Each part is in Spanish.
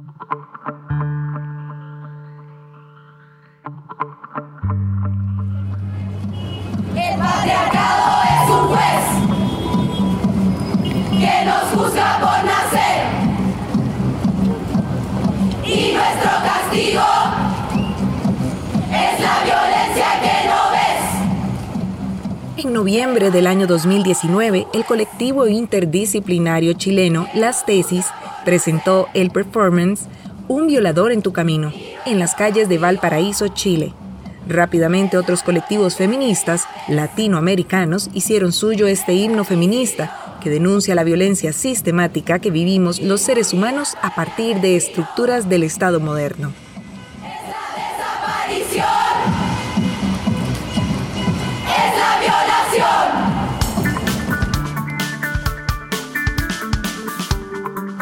Thank you. En noviembre del año 2019, el colectivo interdisciplinario chileno Las Tesis presentó el performance Un violador en tu camino en las calles de Valparaíso, Chile. Rápidamente otros colectivos feministas latinoamericanos hicieron suyo este himno feminista que denuncia la violencia sistemática que vivimos los seres humanos a partir de estructuras del Estado moderno.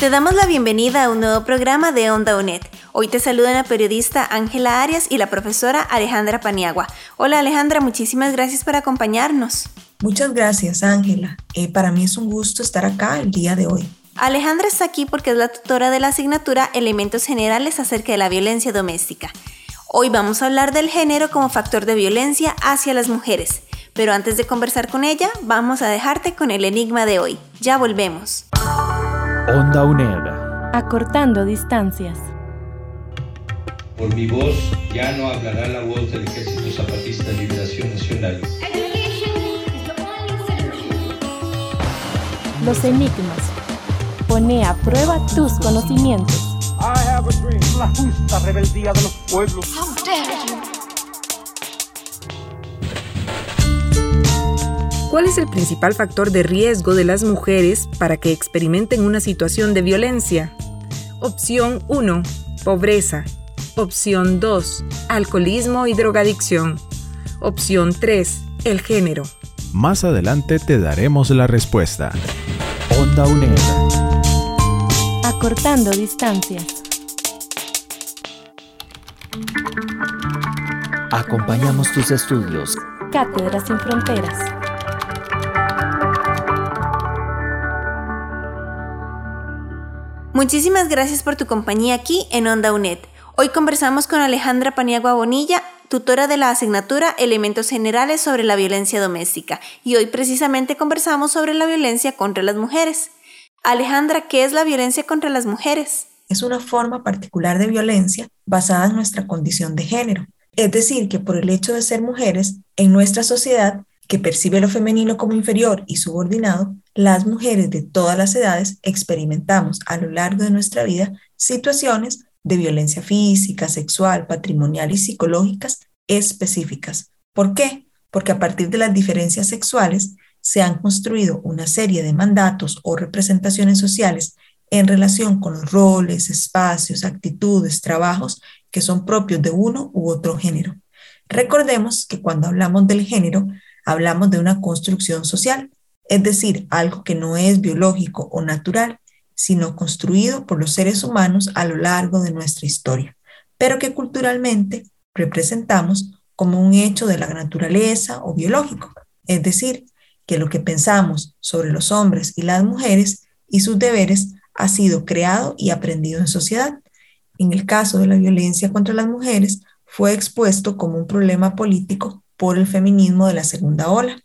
Te damos la bienvenida a un nuevo programa de Onda UNED. Hoy te saludan la periodista Ángela Arias y la profesora Alejandra Paniagua. Hola Alejandra, muchísimas gracias por acompañarnos. Muchas gracias, Ángela. Eh, para mí es un gusto estar acá el día de hoy. Alejandra está aquí porque es la tutora de la asignatura Elementos Generales acerca de la violencia doméstica. Hoy vamos a hablar del género como factor de violencia hacia las mujeres. Pero antes de conversar con ella, vamos a dejarte con el enigma de hoy. Ya volvemos. Onda UNED. Acortando distancias. Por mi voz ya no hablará la voz del Ejército Zapatista de Liberación Nacional. Los enigmas. Pone a prueba tus conocimientos. I have a dream. La justa rebeldía de los pueblos. ¿Cuál es el principal factor de riesgo de las mujeres para que experimenten una situación de violencia? Opción 1. Pobreza. Opción 2. Alcoholismo y drogadicción. Opción 3. El género. Más adelante te daremos la respuesta. Onda UNED. Acortando distancias. Acompañamos tus estudios. Cátedras sin fronteras. Muchísimas gracias por tu compañía aquí en Onda UNED. Hoy conversamos con Alejandra Paniagua Bonilla, tutora de la asignatura Elementos Generales sobre la Violencia Doméstica, y hoy precisamente conversamos sobre la violencia contra las mujeres. Alejandra, ¿qué es la violencia contra las mujeres? Es una forma particular de violencia basada en nuestra condición de género. Es decir, que por el hecho de ser mujeres, en nuestra sociedad, que percibe lo femenino como inferior y subordinado, las mujeres de todas las edades experimentamos a lo largo de nuestra vida situaciones de violencia física, sexual, patrimonial y psicológicas específicas. ¿Por qué? Porque a partir de las diferencias sexuales se han construido una serie de mandatos o representaciones sociales en relación con los roles, espacios, actitudes, trabajos que son propios de uno u otro género. Recordemos que cuando hablamos del género, hablamos de una construcción social, es decir, algo que no es biológico o natural, sino construido por los seres humanos a lo largo de nuestra historia, pero que culturalmente representamos como un hecho de la naturaleza o biológico, es decir, que lo que pensamos sobre los hombres y las mujeres y sus deberes ha sido creado y aprendido en sociedad. En el caso de la violencia contra las mujeres, fue expuesto como un problema político por el feminismo de la segunda ola.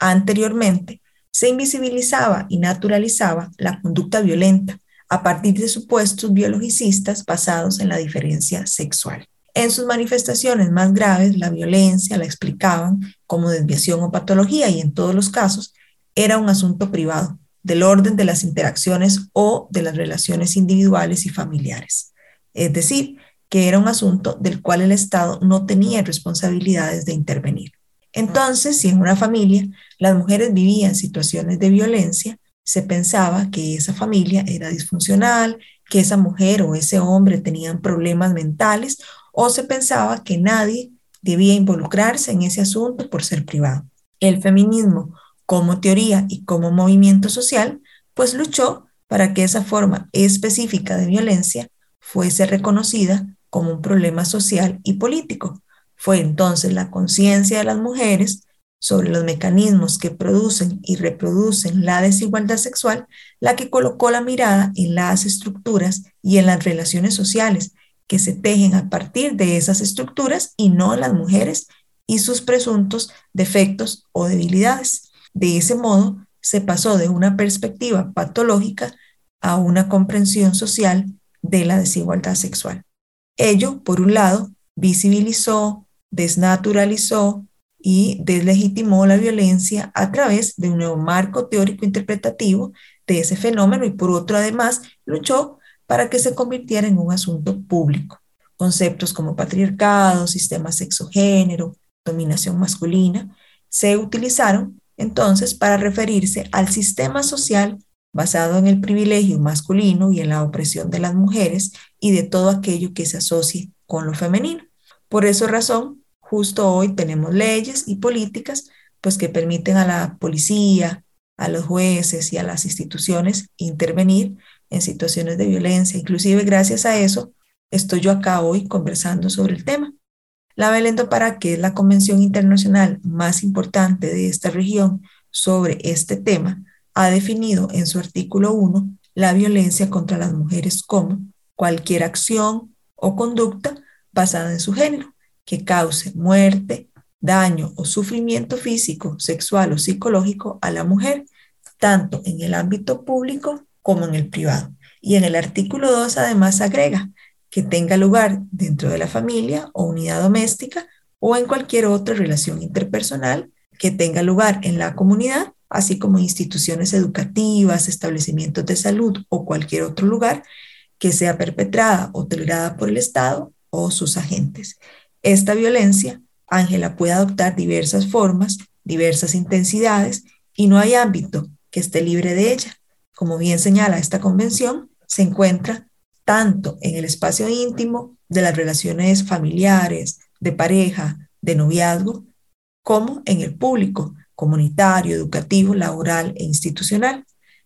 Anteriormente, se invisibilizaba y naturalizaba la conducta violenta a partir de supuestos biologicistas basados en la diferencia sexual. En sus manifestaciones más graves, la violencia la explicaban como desviación o patología y en todos los casos era un asunto privado, del orden de las interacciones o de las relaciones individuales y familiares. Es decir, que era un asunto del cual el Estado no tenía responsabilidades de intervenir. Entonces, si en una familia las mujeres vivían situaciones de violencia, se pensaba que esa familia era disfuncional, que esa mujer o ese hombre tenían problemas mentales o se pensaba que nadie debía involucrarse en ese asunto por ser privado. El feminismo como teoría y como movimiento social, pues luchó para que esa forma específica de violencia fuese reconocida como un problema social y político. Fue entonces la conciencia de las mujeres sobre los mecanismos que producen y reproducen la desigualdad sexual la que colocó la mirada en las estructuras y en las relaciones sociales que se tejen a partir de esas estructuras y no en las mujeres y sus presuntos defectos o debilidades. De ese modo, se pasó de una perspectiva patológica a una comprensión social de la desigualdad sexual. Ello, por un lado, visibilizó, desnaturalizó y deslegitimó la violencia a través de un nuevo marco teórico interpretativo de ese fenómeno y por otro además luchó para que se convirtiera en un asunto público. Conceptos como patriarcado, sistema sexogénero, dominación masculina, se utilizaron entonces para referirse al sistema social basado en el privilegio masculino y en la opresión de las mujeres y de todo aquello que se asocie con lo femenino. Por esa razón, justo hoy tenemos leyes y políticas pues que permiten a la policía, a los jueces y a las instituciones intervenir en situaciones de violencia. Inclusive gracias a eso estoy yo acá hoy conversando sobre el tema. La Belén do Pará, que es la convención internacional más importante de esta región sobre este tema, ha definido en su artículo 1 la violencia contra las mujeres como cualquier acción o conducta basada en su género que cause muerte, daño o sufrimiento físico, sexual o psicológico a la mujer, tanto en el ámbito público como en el privado. Y en el artículo 2 además agrega que tenga lugar dentro de la familia o unidad doméstica o en cualquier otra relación interpersonal que tenga lugar en la comunidad así como instituciones educativas, establecimientos de salud o cualquier otro lugar que sea perpetrada o tolerada por el Estado o sus agentes. Esta violencia, Ángela, puede adoptar diversas formas, diversas intensidades y no hay ámbito que esté libre de ella. Como bien señala esta convención, se encuentra tanto en el espacio íntimo de las relaciones familiares, de pareja, de noviazgo, como en el público, comunitario, educativo, laboral e institucional.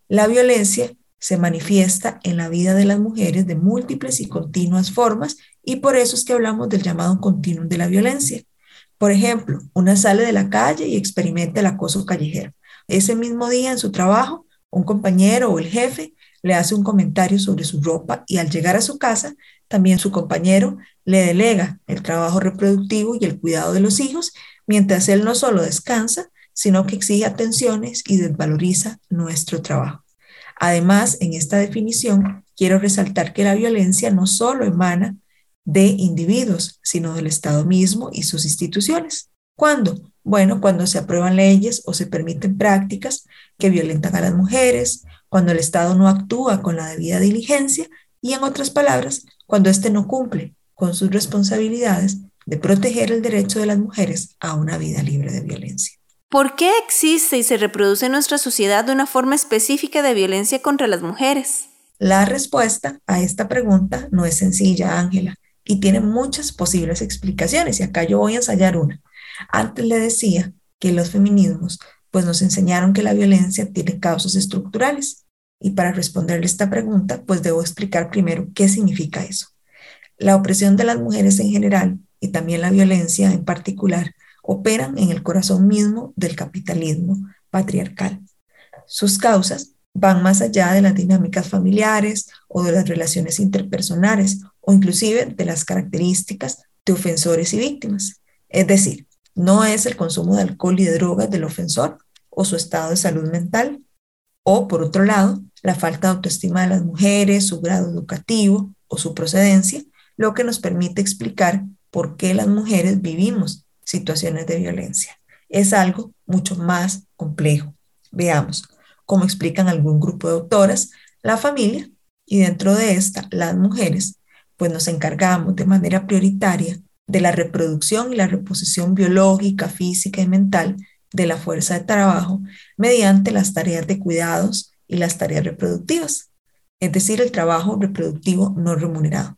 La violencia se manifiesta en la vida de las mujeres de múltiples y continuas formas y por eso es que hablamos del llamado continuum de la violencia. Por ejemplo, una sale de la calle y experimenta el acoso callejero. Ese mismo día en su trabajo, un compañero o el jefe le hace un comentario sobre su ropa y al llegar a su casa, también su compañero le delega el trabajo reproductivo y el cuidado de los hijos, mientras él no solo descansa, sino que exige atenciones y desvaloriza nuestro trabajo. Además, en esta definición, quiero resaltar que la violencia no solo emana de individuos, sino del Estado mismo y sus instituciones. ¿Cuándo? Bueno, cuando se aprueban leyes o se permiten prácticas que violentan a las mujeres, cuando el Estado no actúa con la debida diligencia y, en otras palabras, cuando éste no cumple con sus responsabilidades de proteger el derecho de las mujeres a una vida libre de violencia. ¿Por qué existe y se reproduce en nuestra sociedad una forma específica de violencia contra las mujeres? La respuesta a esta pregunta no es sencilla, Ángela, y tiene muchas posibles explicaciones, y acá yo voy a ensayar una. Antes le decía que los feminismos pues nos enseñaron que la violencia tiene causas estructurales, y para responderle esta pregunta, pues debo explicar primero qué significa eso. La opresión de las mujeres en general y también la violencia en particular operan en el corazón mismo del capitalismo patriarcal. Sus causas van más allá de las dinámicas familiares o de las relaciones interpersonales o inclusive de las características de ofensores y víctimas. Es decir, no es el consumo de alcohol y de drogas del ofensor o su estado de salud mental, o por otro lado, la falta de autoestima de las mujeres, su grado educativo o su procedencia, lo que nos permite explicar por qué las mujeres vivimos situaciones de violencia. Es algo mucho más complejo. Veamos, como explican algún grupo de autoras, la familia y dentro de esta las mujeres, pues nos encargamos de manera prioritaria de la reproducción y la reposición biológica, física y mental de la fuerza de trabajo mediante las tareas de cuidados y las tareas reproductivas, es decir, el trabajo reproductivo no remunerado,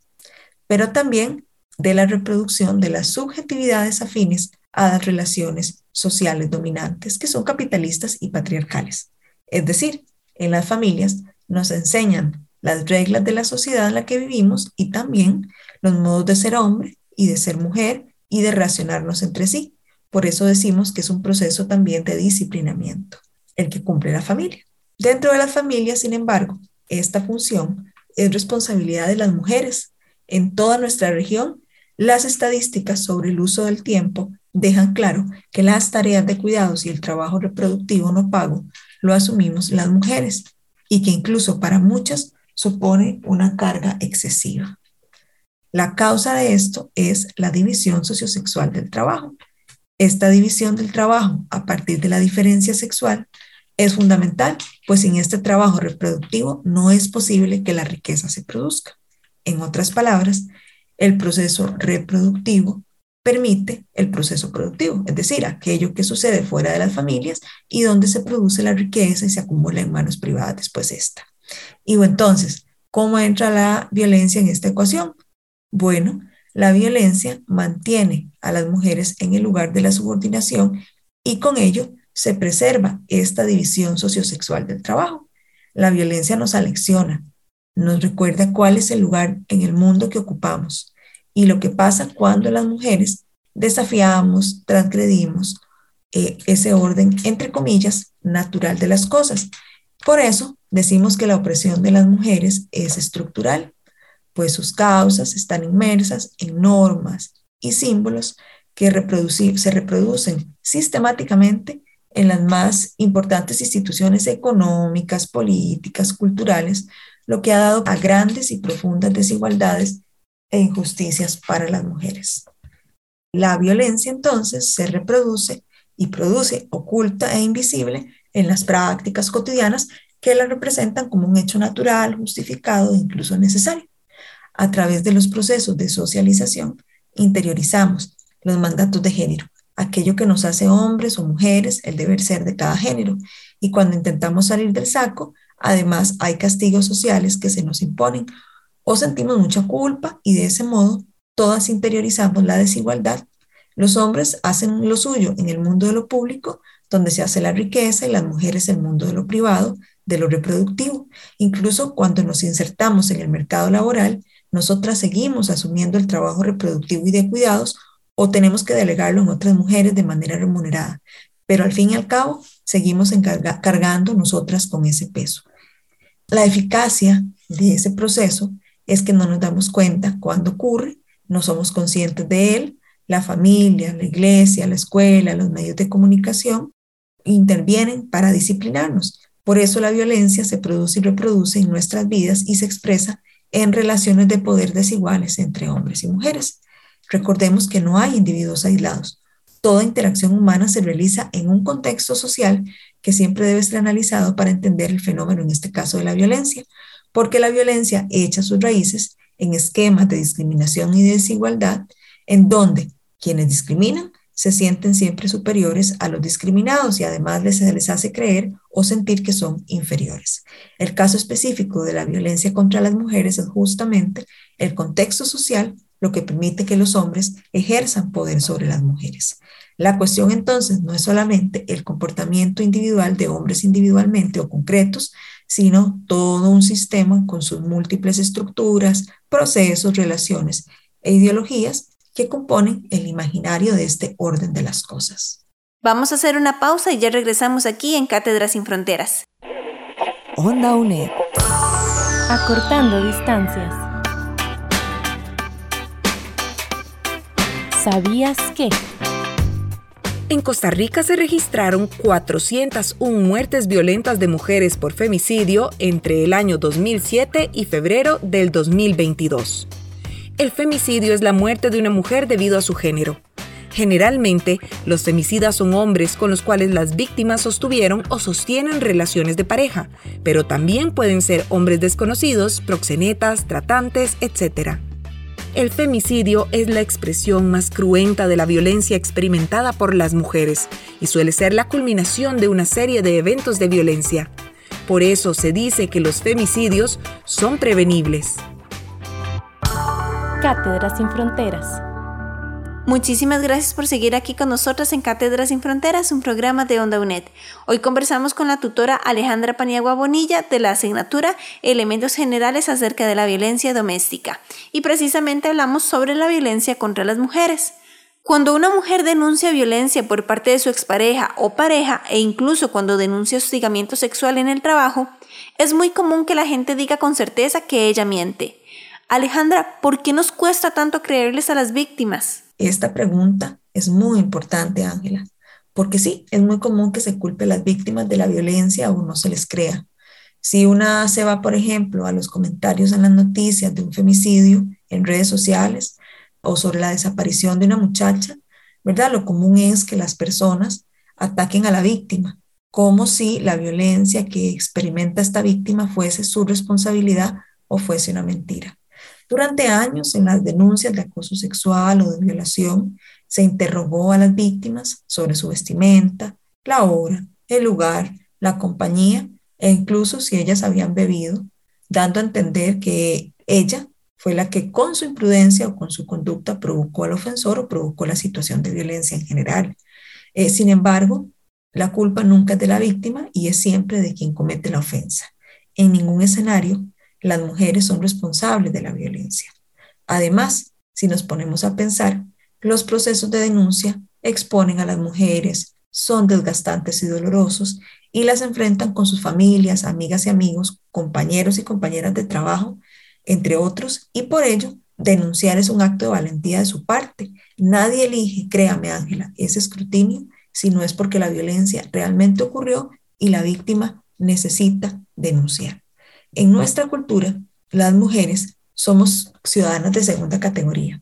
pero también de la reproducción de las subjetividades afines a las relaciones sociales dominantes, que son capitalistas y patriarcales. Es decir, en las familias nos enseñan las reglas de la sociedad en la que vivimos y también los modos de ser hombre y de ser mujer y de relacionarnos entre sí. Por eso decimos que es un proceso también de disciplinamiento, el que cumple la familia. Dentro de las familias, sin embargo, esta función es responsabilidad de las mujeres. En toda nuestra región, las estadísticas sobre el uso del tiempo dejan claro que las tareas de cuidados y el trabajo reproductivo no pago lo asumimos las mujeres y que incluso para muchas supone una carga excesiva. La causa de esto es la división sociosexual del trabajo. Esta división del trabajo a partir de la diferencia sexual es fundamental, pues sin este trabajo reproductivo no es posible que la riqueza se produzca. En otras palabras, el proceso reproductivo permite el proceso productivo, es decir, aquello que sucede fuera de las familias y donde se produce la riqueza y se acumula en manos privadas después esta. Y entonces, ¿cómo entra la violencia en esta ecuación? Bueno, la violencia mantiene a las mujeres en el lugar de la subordinación y con ello se preserva esta división sociosexual del trabajo. La violencia nos alecciona, nos recuerda cuál es el lugar en el mundo que ocupamos y lo que pasa cuando las mujeres desafiamos, transgredimos eh, ese orden, entre comillas, natural de las cosas. Por eso decimos que la opresión de las mujeres es estructural pues sus causas están inmersas en normas y símbolos que se reproducen sistemáticamente en las más importantes instituciones económicas, políticas, culturales, lo que ha dado a grandes y profundas desigualdades e injusticias para las mujeres. La violencia entonces se reproduce y produce oculta e invisible en las prácticas cotidianas que la representan como un hecho natural, justificado e incluso necesario a través de los procesos de socialización, interiorizamos los mandatos de género, aquello que nos hace hombres o mujeres, el deber ser de cada género. Y cuando intentamos salir del saco, además hay castigos sociales que se nos imponen o sentimos mucha culpa y de ese modo todas interiorizamos la desigualdad. Los hombres hacen lo suyo en el mundo de lo público, donde se hace la riqueza, y las mujeres el mundo de lo privado, de lo reproductivo. Incluso cuando nos insertamos en el mercado laboral, nosotras seguimos asumiendo el trabajo reproductivo y de cuidados o tenemos que delegarlo en otras mujeres de manera remunerada. Pero al fin y al cabo, seguimos cargando nosotras con ese peso. La eficacia de ese proceso es que no nos damos cuenta cuando ocurre, no somos conscientes de él, la familia, la iglesia, la escuela, los medios de comunicación intervienen para disciplinarnos. Por eso la violencia se produce y reproduce en nuestras vidas y se expresa en relaciones de poder desiguales entre hombres y mujeres. Recordemos que no hay individuos aislados. Toda interacción humana se realiza en un contexto social que siempre debe ser analizado para entender el fenómeno, en este caso de la violencia, porque la violencia echa sus raíces en esquemas de discriminación y de desigualdad, en donde quienes discriminan se sienten siempre superiores a los discriminados y además les hace creer o sentir que son inferiores. El caso específico de la violencia contra las mujeres es justamente el contexto social lo que permite que los hombres ejerzan poder sobre las mujeres. La cuestión entonces no es solamente el comportamiento individual de hombres individualmente o concretos, sino todo un sistema con sus múltiples estructuras, procesos, relaciones e ideologías que componen el imaginario de este orden de las cosas. Vamos a hacer una pausa y ya regresamos aquí en Cátedras sin Fronteras. Onda UNED. Acortando distancias. ¿Sabías que? En Costa Rica se registraron 401 muertes violentas de mujeres por femicidio entre el año 2007 y febrero del 2022. El femicidio es la muerte de una mujer debido a su género. Generalmente, los femicidas son hombres con los cuales las víctimas sostuvieron o sostienen relaciones de pareja, pero también pueden ser hombres desconocidos, proxenetas, tratantes, etc. El femicidio es la expresión más cruenta de la violencia experimentada por las mujeres y suele ser la culminación de una serie de eventos de violencia. Por eso se dice que los femicidios son prevenibles. Cátedras sin Fronteras. Muchísimas gracias por seguir aquí con nosotros en Cátedras sin Fronteras, un programa de Onda UNED. Hoy conversamos con la tutora Alejandra Paniagua Bonilla de la asignatura Elementos Generales acerca de la violencia doméstica. Y precisamente hablamos sobre la violencia contra las mujeres. Cuando una mujer denuncia violencia por parte de su expareja o pareja e incluso cuando denuncia hostigamiento sexual en el trabajo, es muy común que la gente diga con certeza que ella miente. Alejandra, ¿por qué nos cuesta tanto creerles a las víctimas? Esta pregunta es muy importante, Ángela, porque sí, es muy común que se culpe a las víctimas de la violencia o no se les crea. Si una se va, por ejemplo, a los comentarios en las noticias de un femicidio en redes sociales o sobre la desaparición de una muchacha, ¿verdad? Lo común es que las personas ataquen a la víctima, como si la violencia que experimenta esta víctima fuese su responsabilidad o fuese una mentira. Durante años, en las denuncias de acoso sexual o de violación, se interrogó a las víctimas sobre su vestimenta, la hora, el lugar, la compañía e incluso si ellas habían bebido, dando a entender que ella fue la que con su imprudencia o con su conducta provocó al ofensor o provocó la situación de violencia en general. Eh, sin embargo, la culpa nunca es de la víctima y es siempre de quien comete la ofensa. En ningún escenario las mujeres son responsables de la violencia. Además, si nos ponemos a pensar, los procesos de denuncia exponen a las mujeres, son desgastantes y dolorosos y las enfrentan con sus familias, amigas y amigos, compañeros y compañeras de trabajo, entre otros, y por ello denunciar es un acto de valentía de su parte. Nadie elige, créame Ángela, ese escrutinio si no es porque la violencia realmente ocurrió y la víctima necesita denunciar. En nuestra cultura, las mujeres somos ciudadanas de segunda categoría.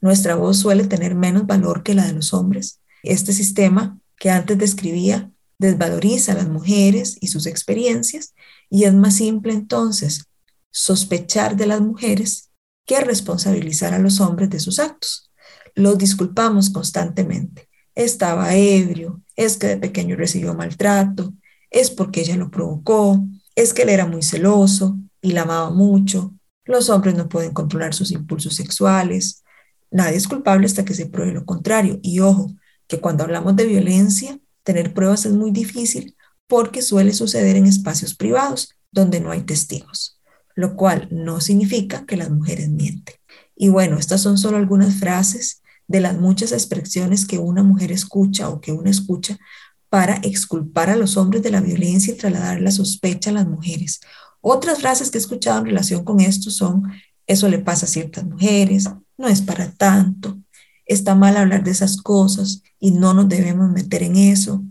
Nuestra voz suele tener menos valor que la de los hombres. Este sistema que antes describía desvaloriza a las mujeres y sus experiencias y es más simple entonces sospechar de las mujeres que responsabilizar a los hombres de sus actos. Los disculpamos constantemente. Estaba ebrio, es que de pequeño recibió maltrato, es porque ella lo provocó, es que él era muy celoso y la amaba mucho. Los hombres no pueden controlar sus impulsos sexuales. Nadie es culpable hasta que se pruebe lo contrario. Y ojo, que cuando hablamos de violencia, tener pruebas es muy difícil porque suele suceder en espacios privados donde no hay testigos, lo cual no significa que las mujeres mienten. Y bueno, estas son solo algunas frases de las muchas expresiones que una mujer escucha o que una escucha para exculpar a los hombres de la violencia y trasladar la sospecha a las mujeres. Otras frases que he escuchado en relación con esto son, eso le pasa a ciertas mujeres, no es para tanto, está mal hablar de esas cosas y no nos debemos meter en eso,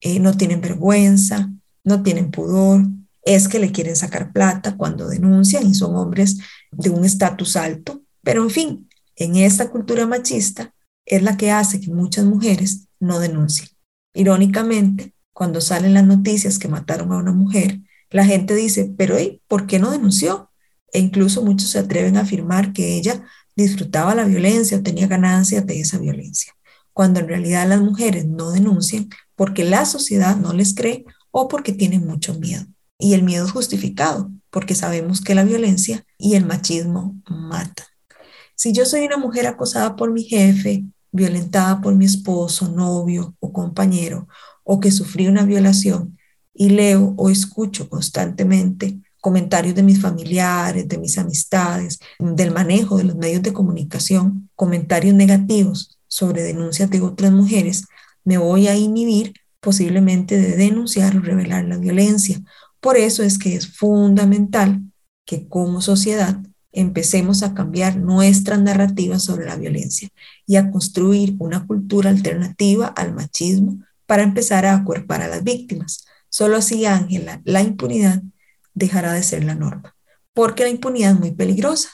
eh, no tienen vergüenza, no tienen pudor, es que le quieren sacar plata cuando denuncian y son hombres de un estatus alto, pero en fin, en esta cultura machista es la que hace que muchas mujeres no denuncien. Irónicamente, cuando salen las noticias que mataron a una mujer, la gente dice, pero ¿y por qué no denunció? E incluso muchos se atreven a afirmar que ella disfrutaba la violencia o tenía ganancias de esa violencia, cuando en realidad las mujeres no denuncian porque la sociedad no les cree o porque tienen mucho miedo. Y el miedo es justificado, porque sabemos que la violencia y el machismo matan. Si yo soy una mujer acosada por mi jefe, violentada por mi esposo, novio compañero, o que sufrí una violación, y leo o escucho constantemente comentarios de mis familiares, de mis amistades, del manejo de los medios de comunicación, comentarios negativos sobre denuncias de otras mujeres, me voy a inhibir posiblemente de denunciar o revelar la violencia. Por eso es que es fundamental que como sociedad empecemos a cambiar nuestras narrativas sobre la violencia y a construir una cultura alternativa al machismo para empezar a acuerpar a las víctimas. Solo así, Ángela, la impunidad dejará de ser la norma, porque la impunidad es muy peligrosa.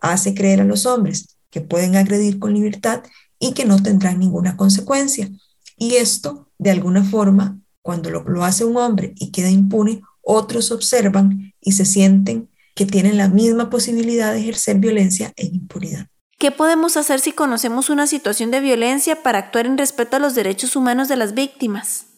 Hace creer a los hombres que pueden agredir con libertad y que no tendrán ninguna consecuencia. Y esto, de alguna forma, cuando lo, lo hace un hombre y queda impune, otros observan y se sienten que tienen la misma posibilidad de ejercer violencia en impunidad. ¿Qué podemos hacer si conocemos una situación de violencia para actuar en respeto a los derechos humanos de las víctimas?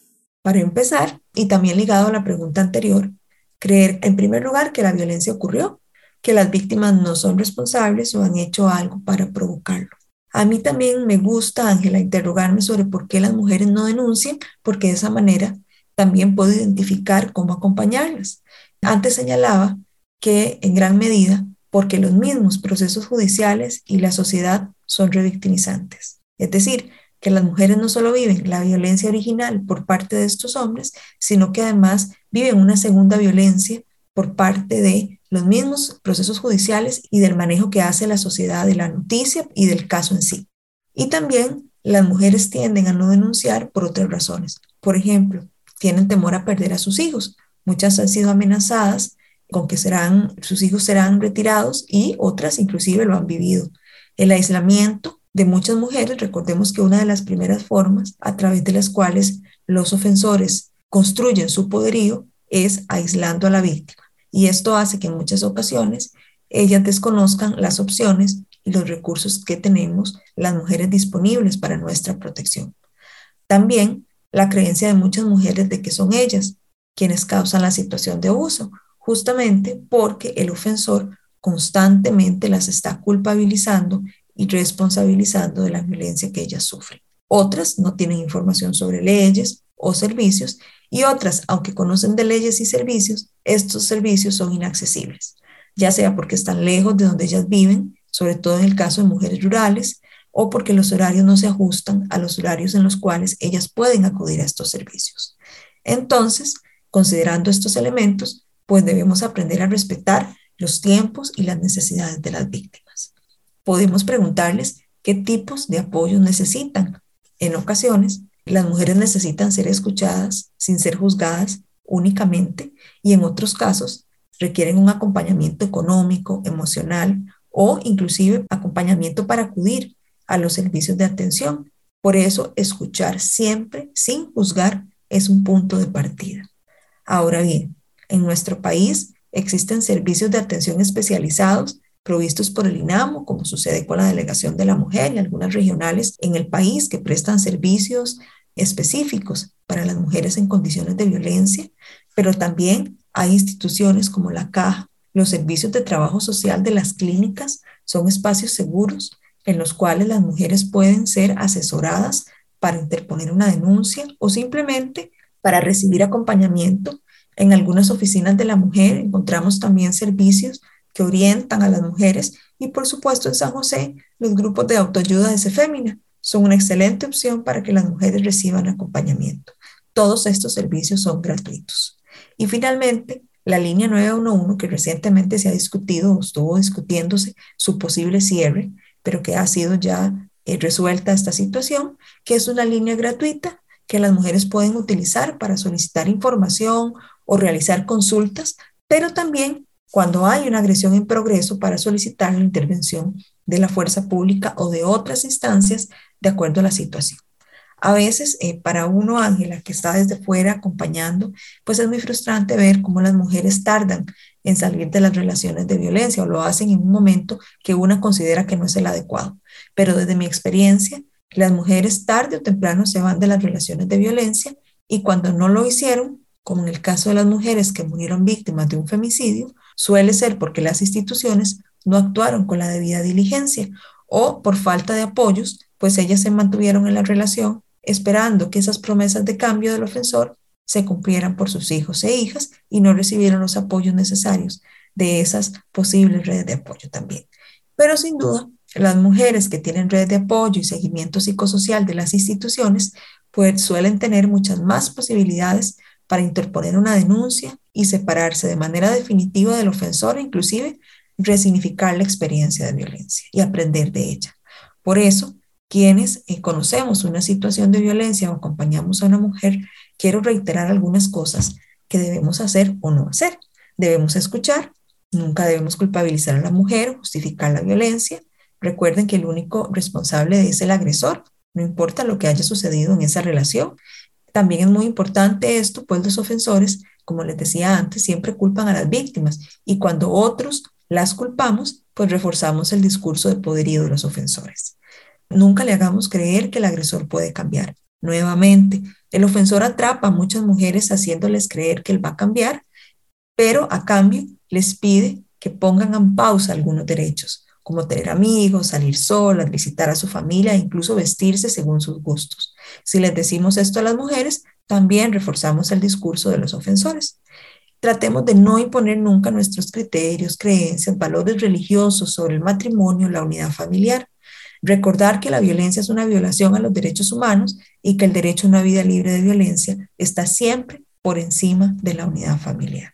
Para empezar, y también ligado a la pregunta anterior, Creer, en primer lugar, que la violencia ocurrió, que las víctimas no son responsables o han hecho algo para provocarlo. A mí también me gusta, Ángela, interrogarme sobre por qué las mujeres no denuncian, porque de esa manera también puedo identificar cómo acompañarlas. Antes señalaba que en gran medida porque los mismos procesos judiciales y la sociedad son revictimizantes. Es decir, que las mujeres no solo viven la violencia original por parte de estos hombres, sino que además viven una segunda violencia por parte de los mismos procesos judiciales y del manejo que hace la sociedad de la noticia y del caso en sí. Y también las mujeres tienden a no denunciar por otras razones. Por ejemplo, tienen temor a perder a sus hijos. Muchas han sido amenazadas con que serán, sus hijos serán retirados y otras inclusive lo han vivido. El aislamiento de muchas mujeres, recordemos que una de las primeras formas a través de las cuales los ofensores construyen su poderío es aislando a la víctima. Y esto hace que en muchas ocasiones ellas desconozcan las opciones y los recursos que tenemos las mujeres disponibles para nuestra protección. También la creencia de muchas mujeres de que son ellas quienes causan la situación de abuso justamente porque el ofensor constantemente las está culpabilizando y responsabilizando de la violencia que ellas sufren. Otras no tienen información sobre leyes o servicios y otras, aunque conocen de leyes y servicios, estos servicios son inaccesibles, ya sea porque están lejos de donde ellas viven, sobre todo en el caso de mujeres rurales, o porque los horarios no se ajustan a los horarios en los cuales ellas pueden acudir a estos servicios. Entonces, considerando estos elementos, pues debemos aprender a respetar los tiempos y las necesidades de las víctimas. Podemos preguntarles qué tipos de apoyo necesitan. En ocasiones, las mujeres necesitan ser escuchadas sin ser juzgadas únicamente y en otros casos requieren un acompañamiento económico, emocional o inclusive acompañamiento para acudir a los servicios de atención. Por eso, escuchar siempre sin juzgar es un punto de partida. Ahora bien, en nuestro país existen servicios de atención especializados provistos por el INAMO, como sucede con la Delegación de la Mujer y algunas regionales en el país que prestan servicios específicos para las mujeres en condiciones de violencia, pero también hay instituciones como la Caja, los servicios de trabajo social de las clínicas son espacios seguros en los cuales las mujeres pueden ser asesoradas para interponer una denuncia o simplemente para recibir acompañamiento en algunas oficinas de la mujer encontramos también servicios que orientan a las mujeres y por supuesto en San José los grupos de autoayuda de Cefémina son una excelente opción para que las mujeres reciban acompañamiento. Todos estos servicios son gratuitos. Y finalmente, la línea 911 que recientemente se ha discutido o estuvo discutiéndose su posible cierre, pero que ha sido ya eh, resuelta esta situación, que es una línea gratuita que las mujeres pueden utilizar para solicitar información o realizar consultas, pero también cuando hay una agresión en progreso para solicitar la intervención de la fuerza pública o de otras instancias de acuerdo a la situación. A veces, eh, para uno, Ángela, que está desde fuera acompañando, pues es muy frustrante ver cómo las mujeres tardan en salir de las relaciones de violencia o lo hacen en un momento que una considera que no es el adecuado. Pero desde mi experiencia, las mujeres tarde o temprano se van de las relaciones de violencia y cuando no lo hicieron, como en el caso de las mujeres que murieron víctimas de un femicidio, suele ser porque las instituciones no actuaron con la debida diligencia o por falta de apoyos, pues ellas se mantuvieron en la relación esperando que esas promesas de cambio del ofensor se cumplieran por sus hijos e hijas y no recibieron los apoyos necesarios de esas posibles redes de apoyo también. Pero sin duda, las mujeres que tienen redes de apoyo y seguimiento psicosocial de las instituciones, pues suelen tener muchas más posibilidades para interponer una denuncia y separarse de manera definitiva del ofensor e inclusive resignificar la experiencia de violencia y aprender de ella. Por eso, quienes eh, conocemos una situación de violencia o acompañamos a una mujer, quiero reiterar algunas cosas que debemos hacer o no hacer. Debemos escuchar, nunca debemos culpabilizar a la mujer, justificar la violencia. Recuerden que el único responsable es el agresor, no importa lo que haya sucedido en esa relación. También es muy importante esto, pues los ofensores, como les decía antes, siempre culpan a las víctimas y cuando otros las culpamos, pues reforzamos el discurso de poderío de los ofensores. Nunca le hagamos creer que el agresor puede cambiar. Nuevamente, el ofensor atrapa a muchas mujeres haciéndoles creer que él va a cambiar, pero a cambio les pide que pongan en pausa algunos derechos, como tener amigos, salir solas, visitar a su familia e incluso vestirse según sus gustos. Si les decimos esto a las mujeres, también reforzamos el discurso de los ofensores. Tratemos de no imponer nunca nuestros criterios, creencias, valores religiosos sobre el matrimonio, la unidad familiar. Recordar que la violencia es una violación a los derechos humanos y que el derecho a una vida libre de violencia está siempre por encima de la unidad familiar.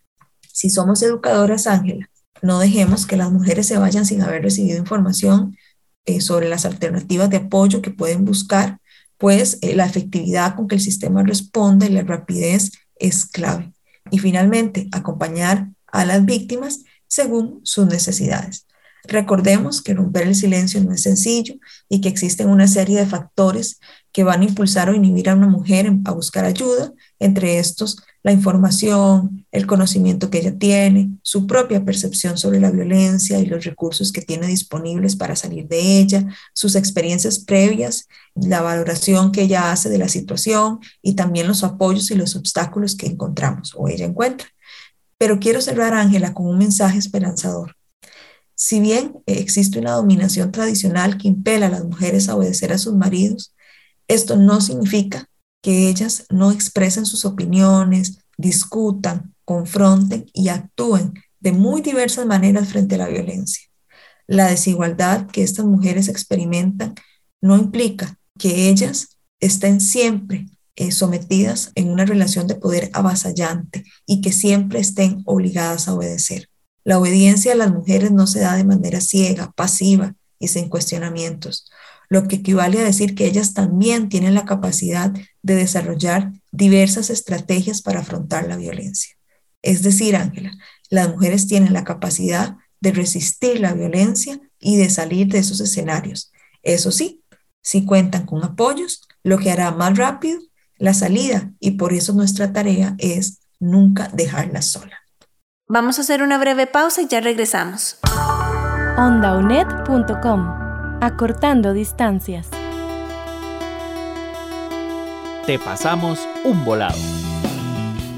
Si somos educadoras, Ángela, no dejemos que las mujeres se vayan sin haber recibido información eh, sobre las alternativas de apoyo que pueden buscar, pues eh, la efectividad con que el sistema responde y la rapidez es clave. Y finalmente, acompañar a las víctimas según sus necesidades. Recordemos que romper el silencio no es sencillo y que existen una serie de factores que van a impulsar o inhibir a una mujer a buscar ayuda, entre estos la información, el conocimiento que ella tiene, su propia percepción sobre la violencia y los recursos que tiene disponibles para salir de ella, sus experiencias previas, la valoración que ella hace de la situación y también los apoyos y los obstáculos que encontramos o ella encuentra. Pero quiero cerrar, Ángela, con un mensaje esperanzador. Si bien existe una dominación tradicional que impela a las mujeres a obedecer a sus maridos, esto no significa que ellas no expresen sus opiniones, discutan, confronten y actúen de muy diversas maneras frente a la violencia. La desigualdad que estas mujeres experimentan no implica que ellas estén siempre eh, sometidas en una relación de poder avasallante y que siempre estén obligadas a obedecer. La obediencia a las mujeres no se da de manera ciega, pasiva y sin cuestionamientos lo que equivale a decir que ellas también tienen la capacidad de desarrollar diversas estrategias para afrontar la violencia. Es decir, Ángela, las mujeres tienen la capacidad de resistir la violencia y de salir de esos escenarios. Eso sí, si cuentan con apoyos, lo que hará más rápido la salida y por eso nuestra tarea es nunca dejarla sola. Vamos a hacer una breve pausa y ya regresamos. ondaunet.com Acortando distancias. Te pasamos un volado.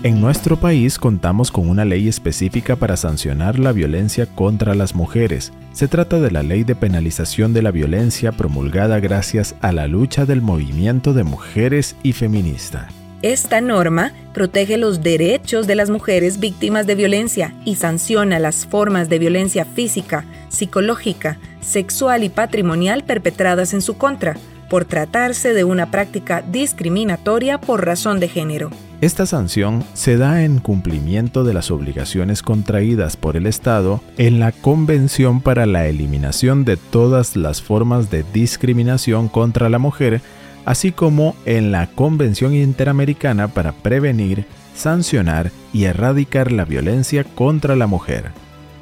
En nuestro país contamos con una ley específica para sancionar la violencia contra las mujeres. Se trata de la Ley de Penalización de la Violencia promulgada gracias a la lucha del movimiento de mujeres y feminista. Esta norma protege los derechos de las mujeres víctimas de violencia y sanciona las formas de violencia física, psicológica, sexual y patrimonial perpetradas en su contra, por tratarse de una práctica discriminatoria por razón de género. Esta sanción se da en cumplimiento de las obligaciones contraídas por el Estado en la Convención para la Eliminación de todas las formas de discriminación contra la mujer así como en la Convención Interamericana para prevenir, sancionar y erradicar la violencia contra la mujer.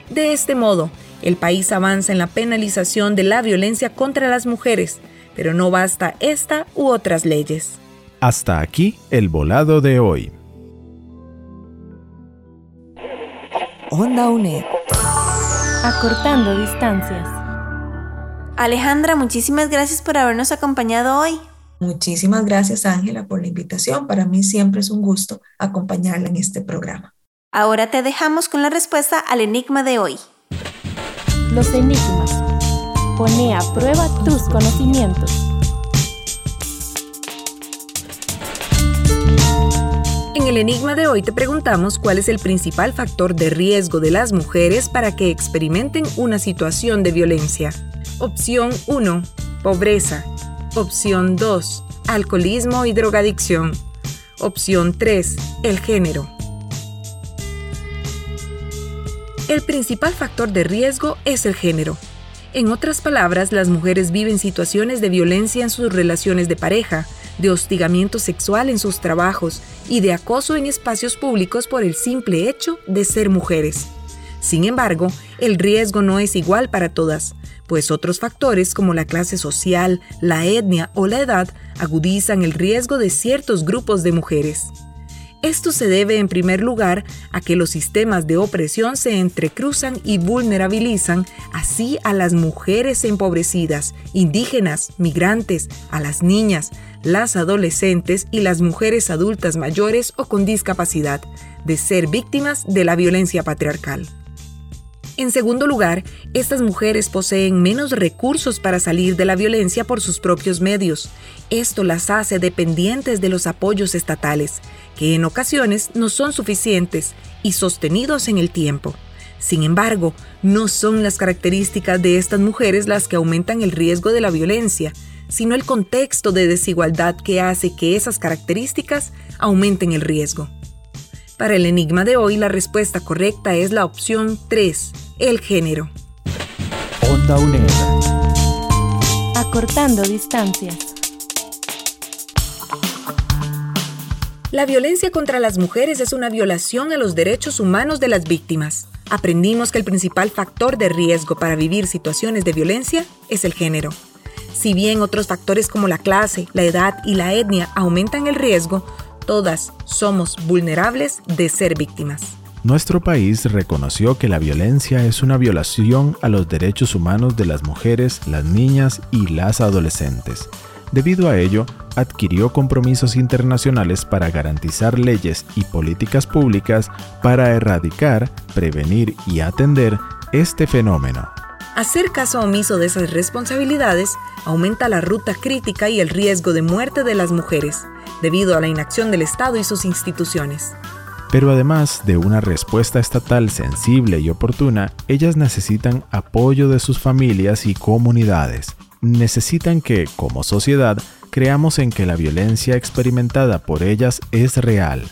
De este modo, el país avanza en la penalización de la violencia contra las mujeres, pero no basta esta u otras leyes. Hasta aquí el volado de hoy. Onda UNED. Acortando distancias. Alejandra, muchísimas gracias por habernos acompañado hoy. Muchísimas gracias, Ángela, por la invitación. Para mí siempre es un gusto acompañarla en este programa. Ahora te dejamos con la respuesta al enigma de hoy. Los enigmas. Pone a prueba tus conocimientos. En el enigma de hoy te preguntamos cuál es el principal factor de riesgo de las mujeres para que experimenten una situación de violencia. Opción 1. Pobreza. Opción 2. Alcoholismo y drogadicción. Opción 3. El género. El principal factor de riesgo es el género. En otras palabras, las mujeres viven situaciones de violencia en sus relaciones de pareja, de hostigamiento sexual en sus trabajos y de acoso en espacios públicos por el simple hecho de ser mujeres. Sin embargo, el riesgo no es igual para todas pues otros factores como la clase social, la etnia o la edad agudizan el riesgo de ciertos grupos de mujeres. Esto se debe en primer lugar a que los sistemas de opresión se entrecruzan y vulnerabilizan así a las mujeres empobrecidas, indígenas, migrantes, a las niñas, las adolescentes y las mujeres adultas mayores o con discapacidad, de ser víctimas de la violencia patriarcal. En segundo lugar, estas mujeres poseen menos recursos para salir de la violencia por sus propios medios. Esto las hace dependientes de los apoyos estatales, que en ocasiones no son suficientes y sostenidos en el tiempo. Sin embargo, no son las características de estas mujeres las que aumentan el riesgo de la violencia, sino el contexto de desigualdad que hace que esas características aumenten el riesgo. Para el enigma de hoy, la respuesta correcta es la opción 3, el género. Onda UNED. Acortando distancias. La violencia contra las mujeres es una violación a los derechos humanos de las víctimas. Aprendimos que el principal factor de riesgo para vivir situaciones de violencia es el género. Si bien otros factores como la clase, la edad y la etnia aumentan el riesgo, todas somos vulnerables de ser víctimas. Nuestro país reconoció que la violencia es una violación a los derechos humanos de las mujeres, las niñas y las adolescentes. Debido a ello, adquirió compromisos internacionales para garantizar leyes y políticas públicas para erradicar, prevenir y atender este fenómeno. Hacer caso omiso de esas responsabilidades aumenta la ruta crítica y el riesgo de muerte de las mujeres, debido a la inacción del Estado y sus instituciones. Pero además de una respuesta estatal sensible y oportuna, ellas necesitan apoyo de sus familias y comunidades. Necesitan que, como sociedad, creamos en que la violencia experimentada por ellas es real,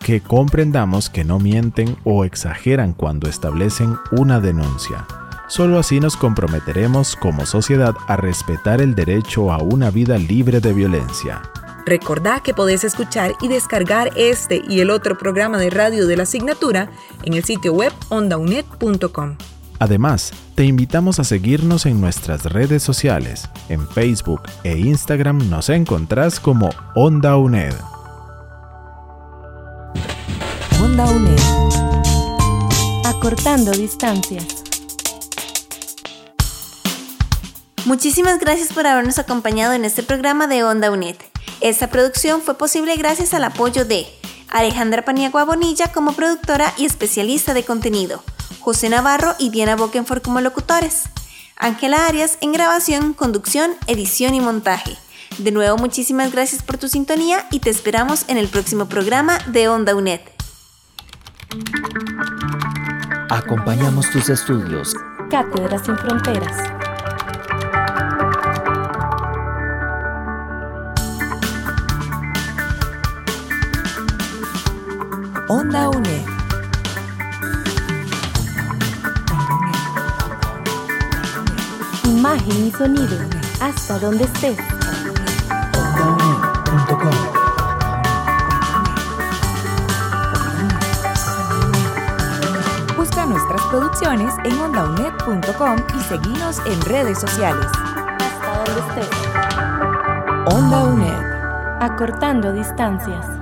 que comprendamos que no mienten o exageran cuando establecen una denuncia. Solo así nos comprometeremos como sociedad a respetar el derecho a una vida libre de violencia. Recordá que podés escuchar y descargar este y el otro programa de radio de la asignatura en el sitio web ondaunet.com. Además, te invitamos a seguirnos en nuestras redes sociales. En Facebook e Instagram nos encontrás como Onda UNED. Onda UNED. Acortando distancias. Muchísimas gracias por habernos acompañado en este programa de Onda UNED. Esta producción fue posible gracias al apoyo de Alejandra Paniagua Bonilla como productora y especialista de contenido, José Navarro y Diana Bokenfor como locutores, Ángela Arias en grabación, conducción, edición y montaje. De nuevo, muchísimas gracias por tu sintonía y te esperamos en el próximo programa de Onda UNED. Acompañamos tus estudios. Cátedras sin fronteras. Onda UNED. Imagen y sonido. Hasta donde estés. Busca nuestras producciones en ondaunet.com y seguinos en redes sociales. Hasta donde estés. Onda UNED. Acortando distancias.